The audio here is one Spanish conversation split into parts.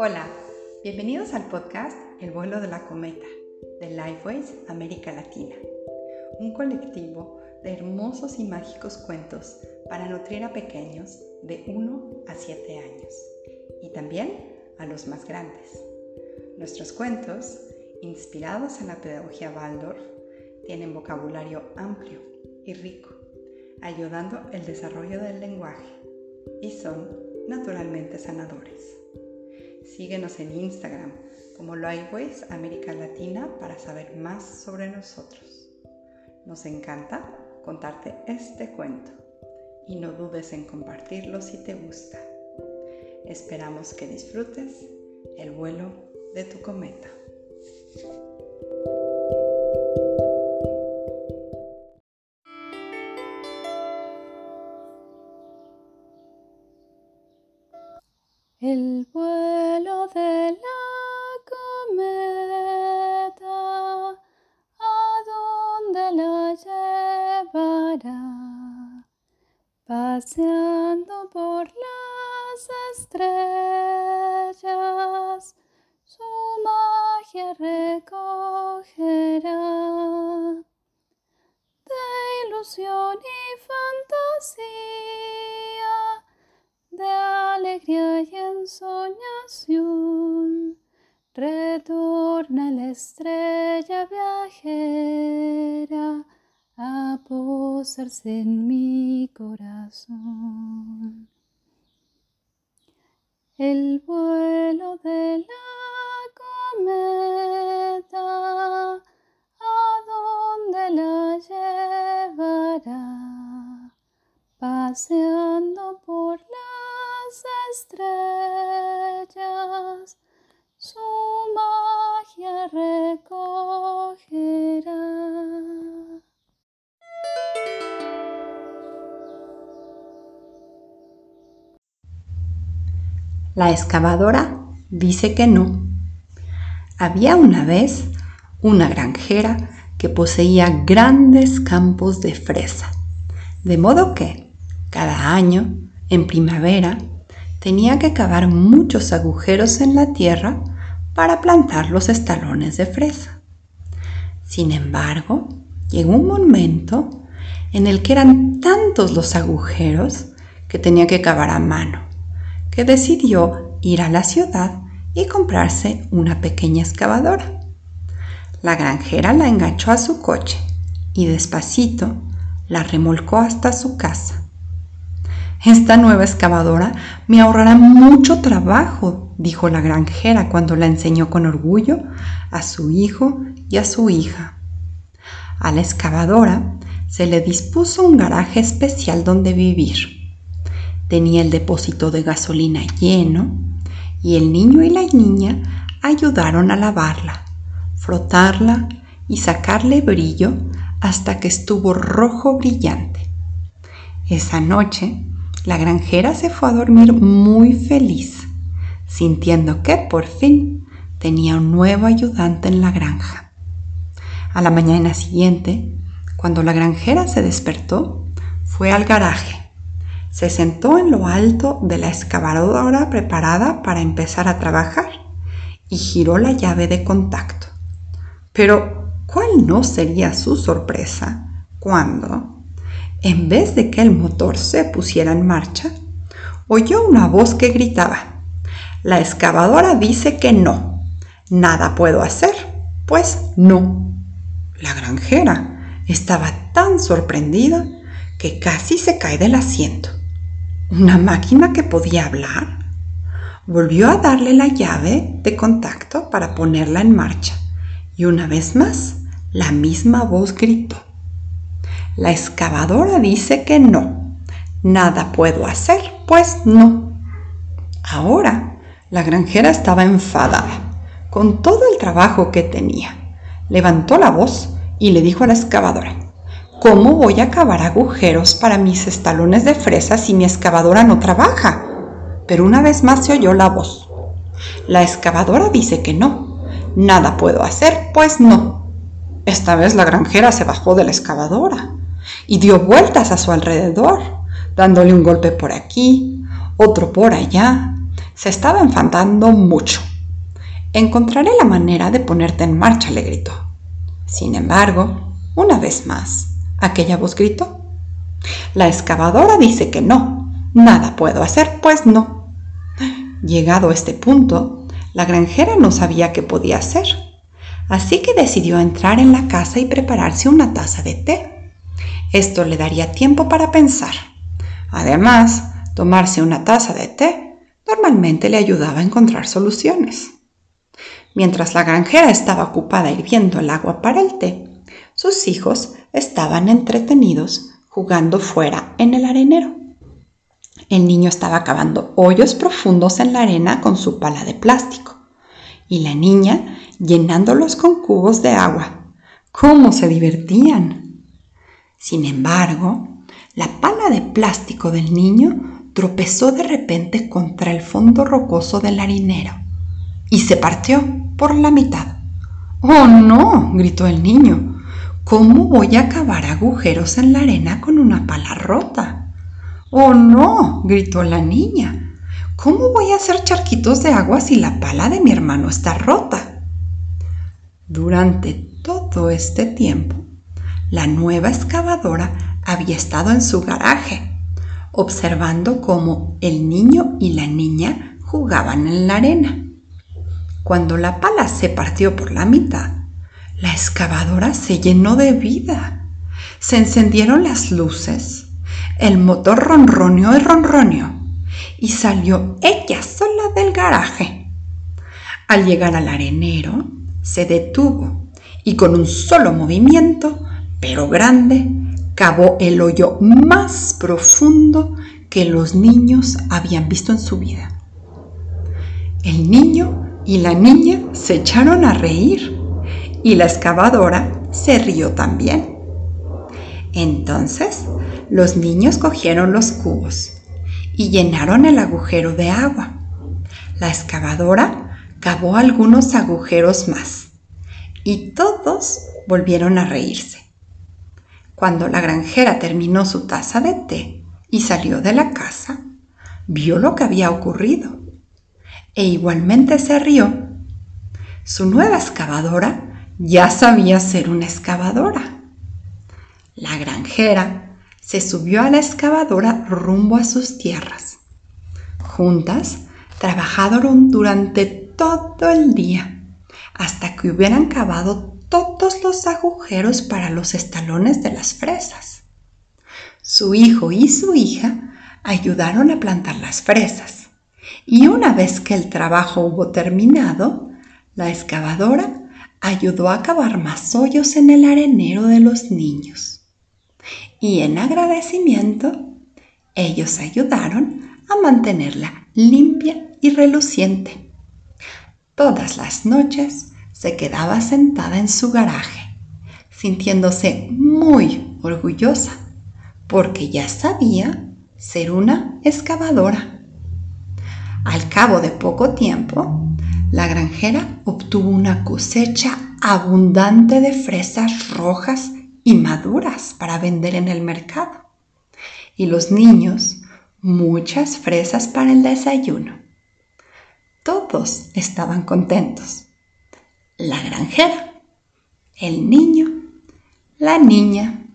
Hola, bienvenidos al podcast El vuelo de la cometa de Lifeways América Latina, un colectivo de hermosos y mágicos cuentos para nutrir a pequeños de 1 a 7 años y también a los más grandes. Nuestros cuentos, inspirados en la pedagogía Waldorf, tienen vocabulario amplio y rico, ayudando el desarrollo del lenguaje y son naturalmente sanadores. Síguenos en Instagram como Lifeways América Latina para saber más sobre nosotros. Nos encanta contarte este cuento y no dudes en compartirlo si te gusta. Esperamos que disfrutes el vuelo de tu cometa. El vuelo estrellas, su magia recogerá de ilusión y fantasía, de alegría y ensoñación. Retorna la estrella viajera a posarse en mi corazón. El vuelo de la cometa, ¿a dónde la llevará? Paseando por las estrellas, La excavadora dice que no. Había una vez una granjera que poseía grandes campos de fresa, de modo que cada año, en primavera, tenía que cavar muchos agujeros en la tierra para plantar los estalones de fresa. Sin embargo, llegó un momento en el que eran tantos los agujeros que tenía que cavar a mano, que decidió ir a la ciudad y comprarse una pequeña excavadora. La granjera la enganchó a su coche y despacito la remolcó hasta su casa. Esta nueva excavadora me ahorrará mucho trabajo, dijo la granjera cuando la enseñó con orgullo a su hijo y a su hija. A la excavadora se le dispuso un garaje especial donde vivir. Tenía el depósito de gasolina lleno y el niño y la niña ayudaron a lavarla, frotarla y sacarle brillo hasta que estuvo rojo brillante. Esa noche, la granjera se fue a dormir muy feliz, sintiendo que por fin tenía un nuevo ayudante en la granja. A la mañana siguiente, cuando la granjera se despertó, fue al garaje. Se sentó en lo alto de la excavadora preparada para empezar a trabajar y giró la llave de contacto. Pero, ¿cuál no sería su sorpresa cuando, en vez de que el motor se pusiera en marcha, oyó una voz que gritaba, La excavadora dice que no. Nada puedo hacer, pues no. La granjera estaba tan sorprendida que casi se cae del asiento. ¿Una máquina que podía hablar? Volvió a darle la llave de contacto para ponerla en marcha y una vez más la misma voz gritó. La excavadora dice que no. Nada puedo hacer, pues no. Ahora la granjera estaba enfadada con todo el trabajo que tenía. Levantó la voz y le dijo a la excavadora, ¿cómo voy a cavar agujeros para mis estalones de fresa si mi excavadora no trabaja? Pero una vez más se oyó la voz. La excavadora dice que no. Nada puedo hacer, pues no. Esta vez la granjera se bajó de la excavadora y dio vueltas a su alrededor, dándole un golpe por aquí, otro por allá, se estaba enfadando mucho. Encontraré la manera de ponerte en marcha, le gritó. Sin embargo, una vez más, aquella voz gritó. La excavadora dice que no. Nada puedo hacer, pues no. Llegado a este punto, la granjera no sabía qué podía hacer, así que decidió entrar en la casa y prepararse una taza de té. Esto le daría tiempo para pensar. Además, tomarse una taza de té normalmente le ayudaba a encontrar soluciones. Mientras la granjera estaba ocupada hirviendo el agua para el té, sus hijos estaban entretenidos jugando fuera en el arenero. El niño estaba cavando hoyos profundos en la arena con su pala de plástico y la niña llenándolos con cubos de agua. ¡Cómo se divertían! Sin embargo, la pala de plástico del niño tropezó de repente contra el fondo rocoso del harinero y se partió por la mitad. ¡Oh, no! gritó el niño. ¿Cómo voy a cavar agujeros en la arena con una pala rota? ¡Oh, no! gritó la niña. ¿Cómo voy a hacer charquitos de agua si la pala de mi hermano está rota? Durante todo este tiempo, la nueva excavadora había estado en su garaje, observando cómo el niño y la niña jugaban en la arena. Cuando la pala se partió por la mitad, la excavadora se llenó de vida. Se encendieron las luces el motor ronroneó y ronroneó y salió ella sola del garaje. Al llegar al arenero, se detuvo y con un solo movimiento, pero grande, cavó el hoyo más profundo que los niños habían visto en su vida. El niño y la niña se echaron a reír y la excavadora se rió también. Entonces los niños cogieron los cubos y llenaron el agujero de agua. La excavadora cavó algunos agujeros más y todos volvieron a reírse. Cuando la granjera terminó su taza de té y salió de la casa, vio lo que había ocurrido e igualmente se rió. Su nueva excavadora ya sabía ser una excavadora. La granjera se subió a la excavadora rumbo a sus tierras. Juntas trabajaron durante todo el día hasta que hubieran cavado todos los agujeros para los estalones de las fresas. Su hijo y su hija ayudaron a plantar las fresas y una vez que el trabajo hubo terminado, la excavadora ayudó a cavar más hoyos en el arenero de los niños y en agradecimiento ellos ayudaron a mantenerla limpia y reluciente. Todas las noches se quedaba sentada en su garaje, sintiéndose muy orgullosa, porque ya sabía ser una excavadora. Al cabo de poco tiempo, la granjera obtuvo una cosecha abundante de fresas rojas y maduras para vender en el mercado. Y los niños, muchas fresas para el desayuno. Todos estaban contentos. La granjera, el niño, la niña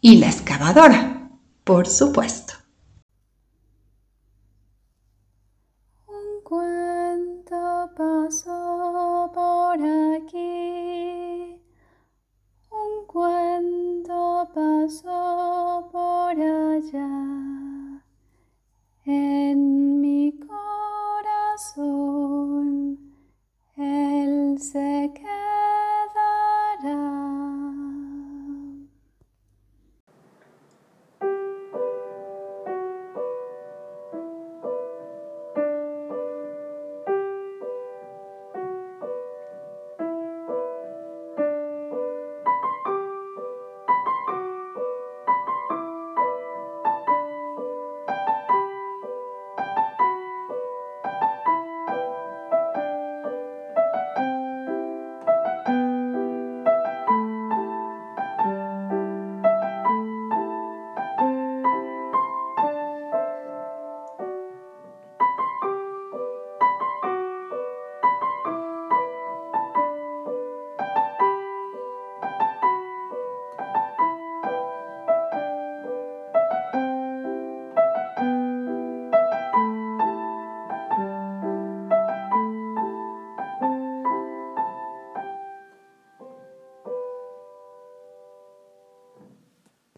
y la excavadora, por supuesto.